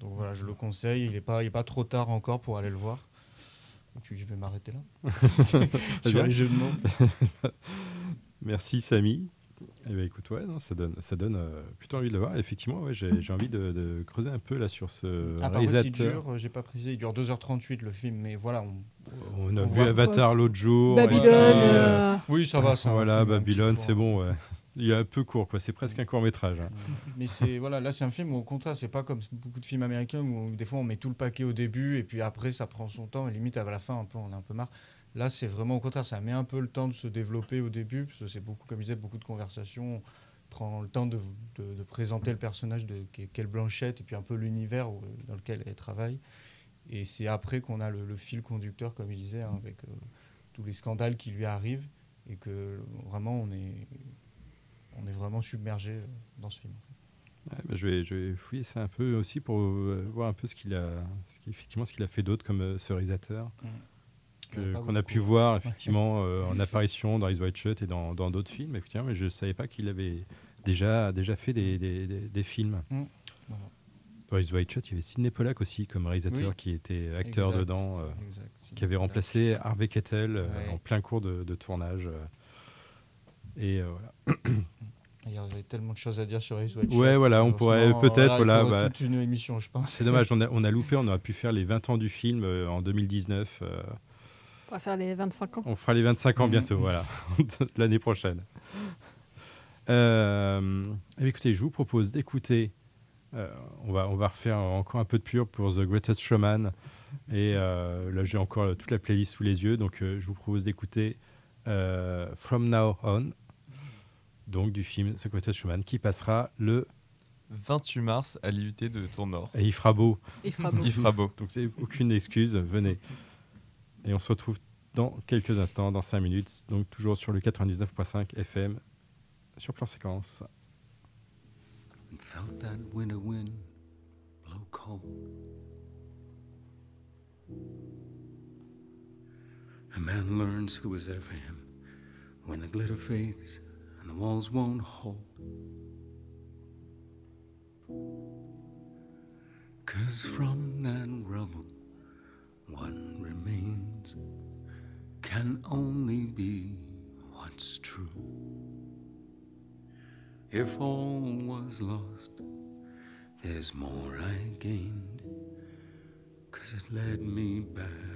Donc voilà, je le conseille. Il n'est pas, il est pas trop tard encore pour aller le voir. Et puis je vais m'arrêter là. Sur bien. les jeux de mots. Merci Samy. Eh ben, écoute, ouais, non, ça donne, ça donne euh, plutôt envie de le voir. Effectivement, ouais, j'ai j'ai envie de, de creuser un peu là sur ce Ah, par réalisateur. dure, euh, j'ai pas précisé, il dure 2h38 le film, mais voilà. On, On a vu Avatar l'autre jour. Babylone, euh, Oui, ça va, un Voilà, Babylone, c'est bon. ouais. Il est un peu court, quoi. C'est presque un court métrage. hein. Mais c'est voilà, là c'est un film où au contraire, c'est pas comme beaucoup de films américains où des fois on met tout le paquet au début et puis après ça prend son temps et limite à la fin un peu on a un peu marre. Là c'est vraiment au contraire, ça met un peu le temps de se développer au début parce que c'est beaucoup comme je disais beaucoup de conversations, on prend le temps de, présenter le personnage de quelle Blanchette et puis un peu l'univers dans lequel elle travaille. Et c'est après qu'on a le, le fil conducteur comme je disais hein, avec euh, tous les scandales qui lui arrivent et que vraiment on est on est vraiment submergé euh, dans ce film. Ouais, bah, je, vais, je vais fouiller ça un peu aussi pour euh, voir un peu ce qu'il a, ce effectivement, ce qu'il a fait d'autre comme euh, ce réalisateur. Mm. a qu'on a pu voir effectivement euh, en apparition dans Eyes Wide Shut et dans d'autres films. Effectivement, mais je ne savais pas qu'il avait déjà, déjà fait des, des, des- des films. Mm. Voilà. Dans Eyes Wide Shut, il y avait Sidney Pollack aussi comme réalisateur Oui. qui était acteur Exact, dedans, euh, qui avait remplacé Harvey Keitel euh, Ouais. en plein cours de, de tournage. Et euh, voilà. Il y aurait tellement de choses à dire sur Ace White Ouais, Shot. voilà, on pourrait peut-être, il voilà, bah, toute une émission, je pense. C'est dommage, on a, on a loupé, on aurait pu faire les 20 ans du film euh, en 2019. euh, On va faire les 25 ans. on fera les 25 ans Mhm. bientôt, voilà, l'année prochaine. Euh, eh écoutez, je vous propose d'écouter. euh, on, va, on va refaire encore un peu de pur pour The Greatest Showman. Et euh, là, j'ai encore toute la playlist sous les yeux. Donc, euh, je vous propose d'écouter euh, From Now On, donc du film The Greatest Showman, qui passera le 28 mars à l'IUT de Tournord. Et il fera beau. Il fera beau. il fera beau. Donc c'est aucune excuse, venez. Et on se retrouve dans quelques instants, dans 5 minutes, donc toujours sur le 99.5 FM, sur plan séquence. felt that winter wind blow cold. A man learns who is there for him when the glitter fades and the walls won't hold. Cause from that rubble, what remains can only be what's true. If all was lost, there's more I gained, cause it led me back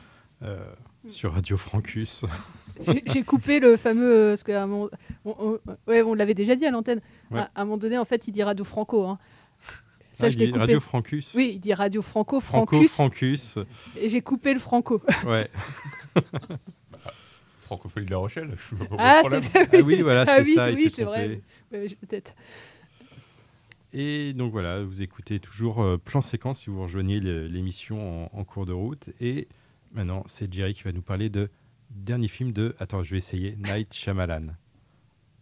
euh, sur Radio Francus. J'ai- coupé le fameux. euh, Parce on, on- ouais, on l'avait déjà dit à l'antenne. Ouais. À, à un moment donné, en fait, il dit Radio Franco. hein. Ça, Ah, je il dit coupé. Radio Francus. Oui, il dit Radio Franco, Franco Francus. Francus. Et j'ai coupé le Franco. Ouais. Francophonie de La Rochelle, je pas Ah, problème. c'est Ah oui, voilà, Ah c'est oui, ça, oui, c'est vrai. Ouais, Peut-être. Et donc voilà, vous écoutez toujours euh, Plan Séquence si vous rejoignez l'émission en, en cours de route. Et maintenant, c'est Jerry qui va nous parler de dernier film de. Attends, je vais essayer. Night Shyamalan.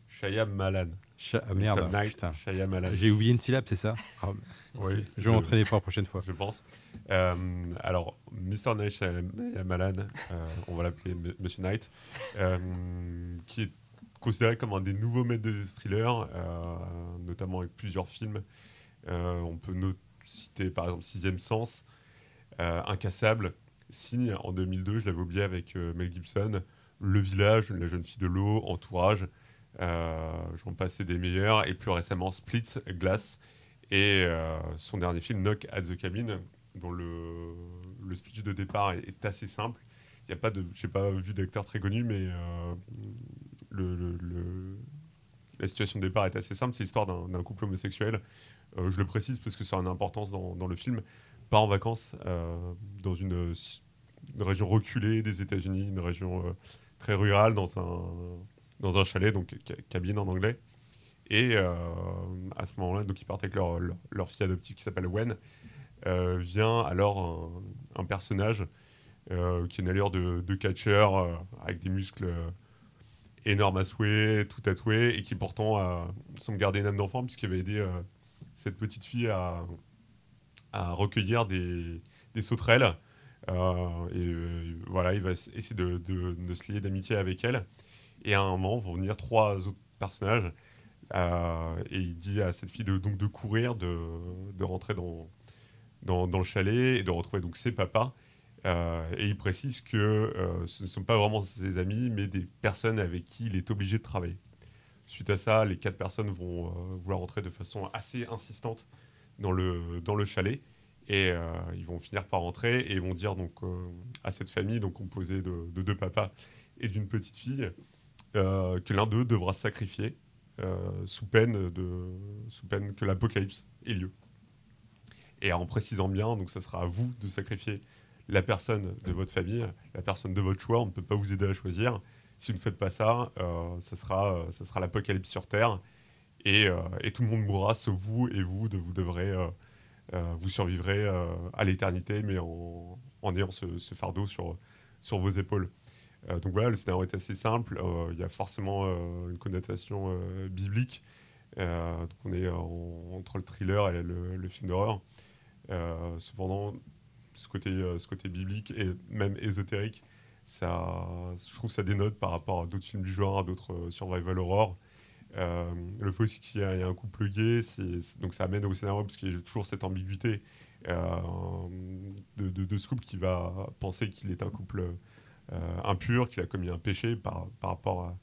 Shyamalan. Sha- ah, Mr. merde, Night putain. Shyamalan. J'ai oublié une syllabe, c'est ça Ah, Oui. Je vais m'entraîner pour la prochaine fois. Je pense. Euh, alors, Mr. Night Shyamalan, euh, on va l'appeler Monsieur Night, euh, qui est considéré comme un des nouveaux maîtres de thriller, notamment avec plusieurs films. On peut citer par exemple Sixième Sens, Incassable, Signe en 2002, je l'avais oublié avec euh, Mel Gibson, Le Village, La jeune fille de l'eau, Entourage, euh, j'en passais des meilleurs, et plus récemment Split, Glass, et euh, son dernier film, Knock at the Cabin, dont le, le speech de départ est, assez simple. Il y a pas vu d'acteur très connu, mais la situation de départ est assez simple. C'est l'histoire d'un, couple homosexuel. Je le précise parce que ça a une importance dans, dans le film. Part en vacances euh, dans une, région reculée des États-Unis, une région euh, très rurale, dans un, dans un chalet, donc ca- cabine en anglais. Et euh, à ce moment-là, donc ils partent avec leur, leur, fille adoptive qui s'appelle Wen. Vient alors un, personnage qui a une allure de, de catcheur avec des muscles énormes à souhait, tout tatoué, et qui pourtant semble garder une âme d'enfant puisqu'il avait aidé cette petite fille à, à recueillir des, sauterelles. Euh, et euh, voilà, il va essayer de, se lier d'amitié avec elle. Et à un moment, vont venir trois autres personnages. euh, et il dit à cette fille de, donc de courir, de, de rentrer dans, dans, le chalet et de retrouver donc ses papas. Et il précise que ce ne sont pas vraiment ses amis, mais des personnes avec qui il est obligé de travailler. Suite à ça, les quatre personnes vont vouloir entrer de façon assez insistante dans le, dans le chalet. Et euh, ils vont finir par rentrer et vont dire donc, euh, à cette famille, donc composée de, de deux papas et d'une petite fille, euh, que l'un d'eux devra se sacrifier sous, peine de, sous peine que l'apocalypse ait lieu. Et en précisant bien, donc ça sera à vous de sacrifier la personne de votre famille, la personne de votre choix. On ne peut pas vous aider à choisir. Si vous ne faites pas ça, euh, ça sera, ça sera l'apocalypse sur Terre. Et, euh, et tout le monde mourra, sauf vous. Et vous, vous devrez, euh, euh, vous survivrez à l'éternité, mais en, ayant ce, fardeau sur, vos épaules. Donc voilà, le scénario est assez simple. Il y a forcément une connotation biblique. Donc on est en- entre le thriller et le, film d'horreur. Cependant, ce côté, ce côté biblique et même ésotérique, je trouve que ça dénote par rapport à d'autres films du genre, à d'autres survival horror. Euh, le fait aussi qu'il y, y a un couple gay, donc ça amène au scénario parce qu'il y a toujours cette ambiguïté euh, de, ce couple qui va penser qu'il est un couple euh, impur, qu'il a commis un péché par, par rapport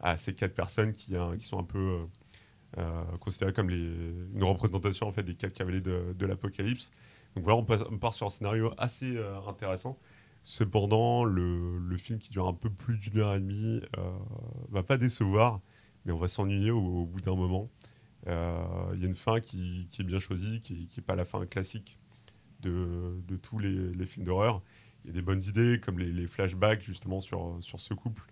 à, ces quatre personnes qui, hein, sont un peu considérées comme une représentation en fait des quatre cavaliers de, l'Apocalypse. Donc voilà, on, part sur un scénario assez intéressant. Cependant, le, le film qui dure un peu plus d'une heure et demie euh, va pas décevoir, mais on va s'ennuyer au, bout d'un moment. Euh, Il y a une fin qui, est bien choisie, qui n'est pas la fin classique de, tous les, films d'horreur. Il y a des bonnes idées, comme les, flashbacks justement sur, sur ce couple,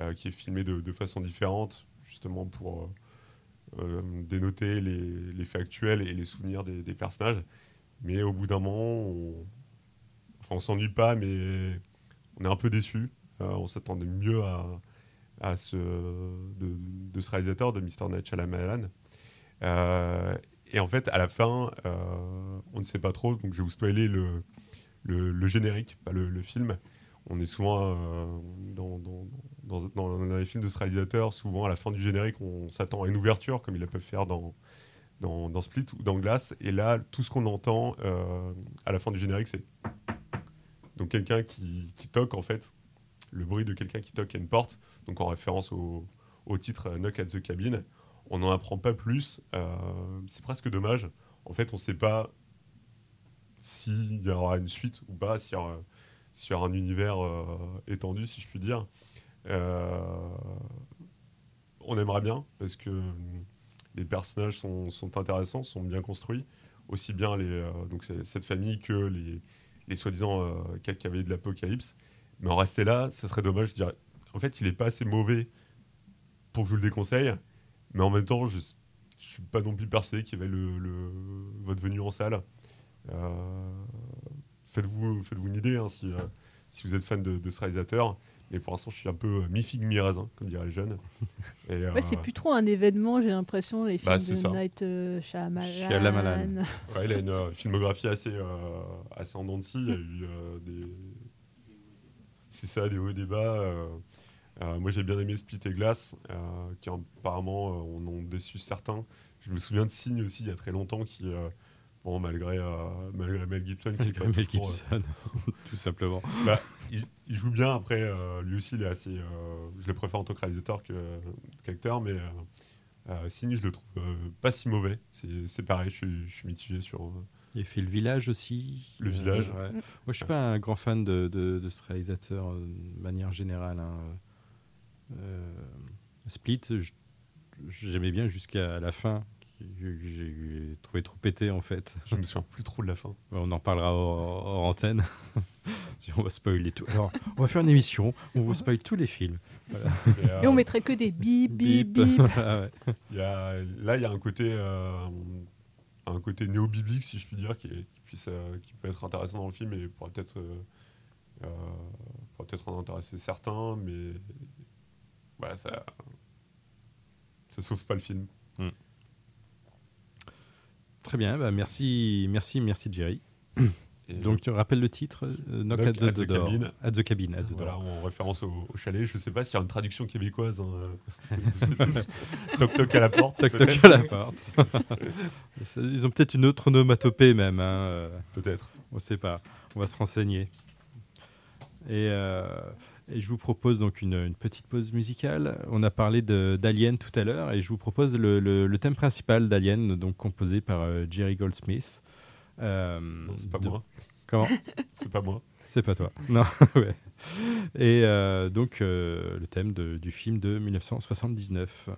euh, qui est filmé de, façon différente, justement pour euh, dénoter les, faits actuels et les souvenirs des, personnages. Mais au bout d'un moment, on, enfin, on s'ennuie pas, mais on est un peu déçu. On s'attendait mieux à, à ce, de, de ce réalisateur, de Mr. Night Shyamalan. Euh, et en fait, à la fin, euh, on ne sait pas trop, donc je vais vous spoiler le, générique, pas le, film. on est souvent euh, dans, les films de ce réalisateur, souvent à la fin du générique, on s'attend à une ouverture, comme ils le peuvent faire dans, Split ou dans Glass. Et là, tout ce qu'on entend à la fin du générique, c'est donc quelqu'un qui, toque, en fait, le bruit de quelqu'un qui toque à une porte, donc en référence au, titre Knock at the Cabin. On n'en apprend pas plus. Euh, c'est presque dommage. En fait, on ne sait pas s'il y aura une suite ou pas, s'il y aura sur un univers euh, étendu, si je puis dire. Euh, on aimerait bien parce que les personnages sont, intéressants, sont bien construits, aussi bien les, euh, donc cette famille que les, soi-disant euh, quelques de l'apocalypse. Mais en rester là, ce serait dommage. Je dirais. En fait, il n'est pas assez mauvais pour que je vous le déconseille, mais en même temps, je ne suis pas non plus persuadé qu'il y avait le, le, votre venue en salle. Euh, faites-vous faites une idée hein, si, euh, si vous êtes fan de, de, ce réalisateur. Mais pour l'instant, je suis un peu euh, mi-figue, mi-raisin, comme diraient les jeunes. Et, ouais, c'est plus trop un événement, j'ai l'impression, les films bah, de ça. Night euh, Shyamalan. ouais, il a une filmographie assez, assez en dents de scie. Il y a eu des... C'est ça, des hauts et des bas. Moi, j'ai bien aimé Split et Glass, qui apparemment on ont déçu certains. Je me souviens de Signe aussi, il y a très longtemps, qui Bon, malgré, euh, malgré Mel Gibson, qui est Mel Gibson, euh, tout simplement. Bah, il, il, joue bien. Après, euh, lui aussi, il est assez. Euh, je le préfère en tant que réalisateur qu'acteur, mais euh, Signe, je le trouve pas si mauvais. C'est pareil, je suis, je suis, mitigé sur. Il a fait Le Village aussi. Le Village. Ouais. Moi, je suis pas un grand fan de, de, de ce réalisateur de manière générale. Hein. Split, j'aimais bien jusqu'à la fin que j'ai trouvé trop pété en fait. Je me souviens plus trop de la fin. On en parlera hors, antenne. on va spoiler tout. Alors, on va faire une émission où on vous spoil tous les films. Voilà. Et, euh, Et, on mettrait que des bip bip bip. ouais. il y a, là, il y a un côté, euh, un côté néo-biblique, si je puis dire, qui, est, qui, puisse, euh, qui peut être intéressant dans le film et pourrait peut-être euh, pourrait peut-être en intéresser certains, mais ouais, ça, ça sauve pas le film. Mm. Très bien, bah merci, merci, merci Jerry. Et Donc tu rappelles le titre euh, Knock, at, the, at, the cabin. at the Cabin. At the voilà, en référence au, au, chalet. Je ne sais pas s'il y a une traduction québécoise. Hein. toc toc à la porte. Toc toc à la porte. Ils ont peut-être une autre onomatopée même. Hein. Euh, peut-être. On ne sait pas. On va se renseigner. Et euh, et je vous propose donc une, une, petite pause musicale. On a parlé d'Alien tout à l'heure et je vous propose le, le, le thème principal d'Alien, donc composé par euh, Jerry Goldsmith. Euh, c'est pas de... moi. Comment C'est pas moi. C'est pas toi. Non. ouais. Et euh, donc euh, le thème de, du film de 1979.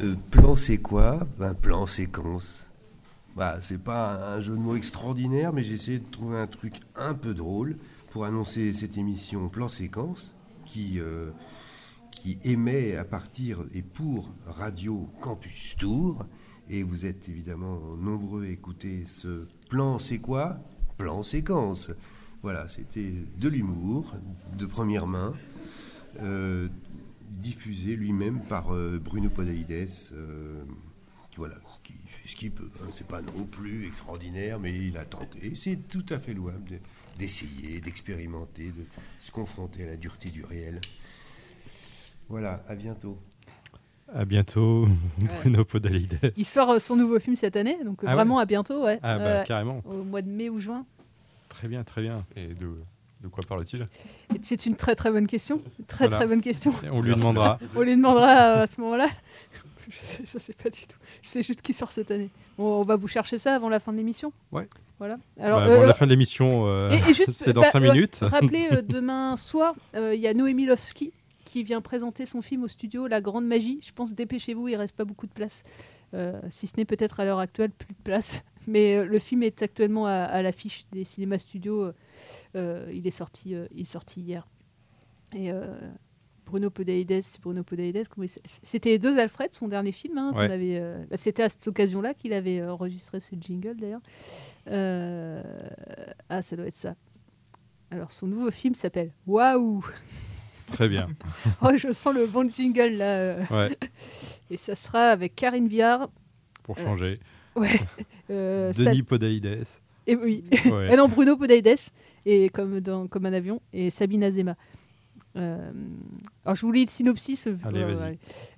Euh, plan, c'est quoi? Un plan, séquence. Bah, c'est pas un jeu de mots extraordinaire, mais j'ai essayé de trouver un truc un peu drôle pour annoncer cette émission Plan Séquence qui, euh, qui émet à partir et pour Radio Campus Tour. Et vous êtes évidemment nombreux à écouter ce plan, c'est quoi? Plan séquence. Voilà, c'était de l'humour, de première main, euh, diffusé lui-même par euh, Bruno Podalides, euh, qui, voilà, qui fait ce qu'il peut. Hein. C'est pas non plus extraordinaire, mais il a tenté. C'est tout à fait louable de- d'essayer, d'expérimenter, de se confronter à la dureté du réel. Voilà, à bientôt. À bientôt, Bruno Podalides. Il sort euh, son nouveau film cette année, donc Ah ouais vraiment à bientôt, ouais. Ah bah, Euh, carrément. Au mois de mai ou juin. Très bien, très bien. Et de, de quoi parle-t-il? Et C'est une très très bonne question. Très Voilà. très bonne question. On lui demandera. on lui demandera euh, à ce moment-là. Je sais, ça c'est pas du tout. Je sais juste qui sort cette année. Bon, on va vous chercher ça avant la fin de l'émission. Ouais. Voilà. Bah, avant la fin de l'émission, euh, c'est dans bah, 5 ouais, minutes. rappelez, euh, demain soir, euh, il y a Noémie Lovski qui vient présenter son film au studio La Grande Magie. Je pense, dépêchez-vous, il reste pas beaucoup de place. Euh, si ce n'est peut-être à l'heure actuelle plus de place. Mais euh, le film est actuellement à, à l'affiche des cinémas studios. Euh, il, est sorti, il est sorti hier. Et Bruno Podalides, c'est Bruno C'était les deux Alfred, son dernier film. hein, qu'on Ouais. avait, bah, C'était à cette occasion-là qu'il avait enregistré ce jingle d'ailleurs. Ah, ça doit être ça. Alors, son nouveau film s'appelle Waouh Très bien. oh, je sens le bon jingle là. Ouais. Et ça sera avec Karine Viard. Pour Euh, changer. ouais. Euh, Denis Podalides. Et oui. Ouais. Ah non, Bruno Podalides, et comme, dans, comme un avion, et Sabine Azema. Euh, alors, je vous lis le synopsis. euh, Allez, euh,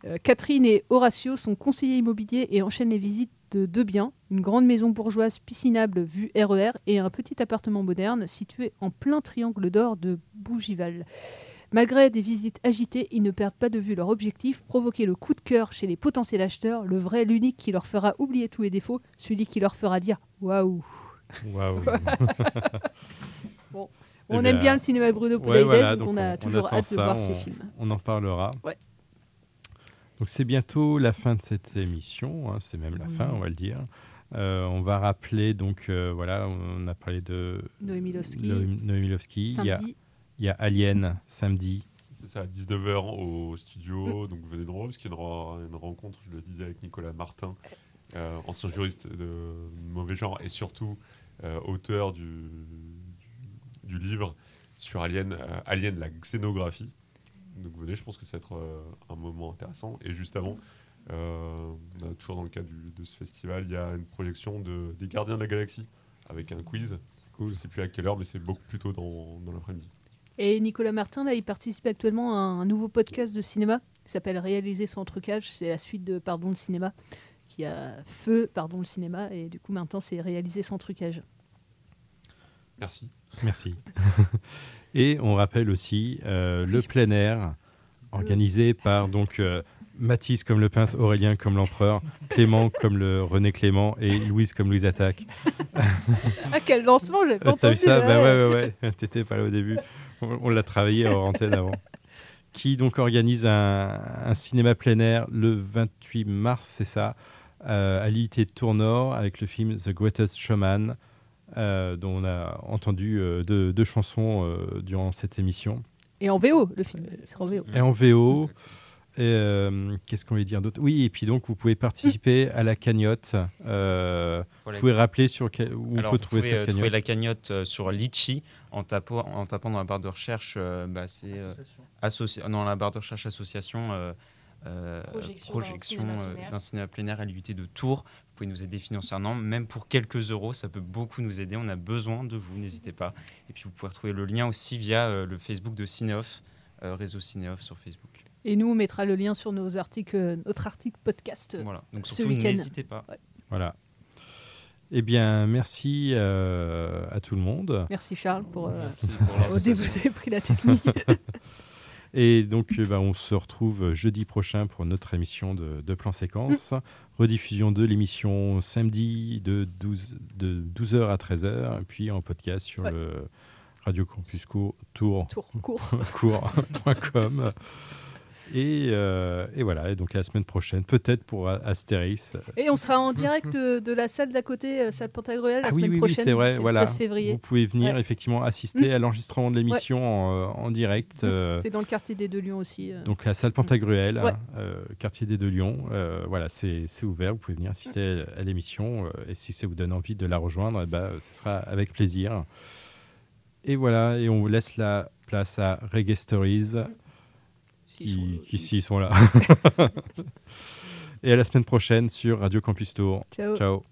euh, Catherine et Horatio sont conseillers immobiliers et enchaînent les visites de deux biens, une grande maison bourgeoise piscinable vue RER et un petit appartement moderne situé en plein triangle d'or de Bougival. Malgré des visites agitées, ils ne perdent pas de vue leur objectif, provoquer le coup de cœur chez les potentiels acheteurs, le vrai, l'unique qui leur fera oublier tous les défauts, celui qui leur fera dire waouh. Waouh. bon, Eh on aime bien le cinéma de Bruno ouais, voilà, donc on a toujours hâte de voir on- ces films. On en parlera. Ouais. Donc c'est bientôt la fin de cette émission, hein, c'est même la fin, on va le dire. Euh, on va rappeler, donc euh, voilà, on a parlé de Noémie Lovski. Noémie- Noémie Lovski. Il y, a, Samedi. Il y a Alien samedi. C'est ça, à 19h au studio, donc venez nombreux, parce qu'il y aura une rencontre, je le disais, avec Nicolas Martin, euh, ancien juriste de mauvais genre, et surtout euh, auteur du, du, du livre sur Alien, euh, Alien, la xénographie. Donc venez, je pense que ça va être euh, un moment intéressant. Et juste avant, euh, on a toujours dans le cadre du- de ce festival, il y a une projection de, des Gardiens de la Galaxie, avec un quiz. Je ne sais plus à quelle heure, mais c'est beaucoup plus tôt dans, dans l'après-midi. Et Nicolas Martin, là, il participe actuellement à un nouveau podcast de cinéma qui s'appelle Réaliser sans trucage. C'est la suite de Pardon le cinéma, qui a Feu, Pardon le cinéma. Et du coup, maintenant, c'est Réaliser sans trucage. Merci. Merci. Et on rappelle aussi euh, le plein air organisé par donc euh, Mathis comme le peintre, Aurélien comme l'empereur, Clément comme le René Clément et Louise comme Louise Attaque. ah, quel lancement, j'avais pas Euh, T'as vu entendu. ça? Ouais. Bah ouais, ouais, ouais. T'étais pas là au début. On, l'a travaillé en antenne avant. Qui donc organise un, un cinéma plein air le 28 mars, c'est ça, euh, à l'unité de Tournord avec le film The Greatest Showman, euh, dont on a entendu euh, deux, deux chansons euh, durant cette émission. Et en VO, le film. C'est en VO. Et en VO. Et, euh, Qu'est-ce qu'on va dire d'autre? Oui, et puis donc vous pouvez participer à la cagnotte. Euh, vous pouvez rappeler sur quel- où Alors, on peut vous trouver pouvez cette euh, cagnotte. trouver la cagnotte euh, sur Litchi en, tapant en tapant dans la barre de recherche. euh, bah, c'est euh, associ- dans la barre de recherche association. euh, euh, Projection projection d'un cinéma plein air. à l'UT de Tours. Vous pouvez nous aider financièrement, même pour quelques euros, ça peut beaucoup nous aider. On a besoin de vous, n'hésitez pas. Et puis vous pouvez retrouver le lien aussi via euh, le Facebook de Cinéoff, euh, réseau Cinéoff sur Facebook. Et nous, on mettra le lien sur nos articles, euh, notre article podcast euh, Voilà. Donc ce surtout, week-end. n'hésitez pas. Ouais. Voilà. Eh bien, merci euh, à tout le monde. Merci Charles pour, euh, Merci pour au début la technique. Et donc, bah, on se retrouve jeudi prochain pour notre émission de, de plan séquence. Rediffusion de l'émission samedi de 12, de 12h à 13h, et puis en podcast sur Ouais. le Radio Campus Court, Tour. Et, euh, et voilà, et donc à la semaine prochaine, peut-être pour Astérix. Et on sera en direct de, de la salle d'à côté, euh, salle Pantagruel, la Ah oui, semaine oui, oui, prochaine. c'est vrai, le voilà. 16 février. Vous pouvez venir Ouais. effectivement assister Mm. à l'enregistrement de l'émission en, euh, en direct. Mm. euh, C'est dans le quartier des Deux Lions aussi. euh. Donc la salle Pantagruel, Ouais. euh, quartier des Deux Lions, voilà, c'est ouvert, vous pouvez venir assister à, l'émission et si ça vous donne envie de la rejoindre, eh ben, ce sera avec plaisir. Et voilà, et on vous laisse la place à Reggae Stories, S'ils sont qui, sont là. et à la semaine prochaine sur Radio Campus Tour. Ciao. Ciao.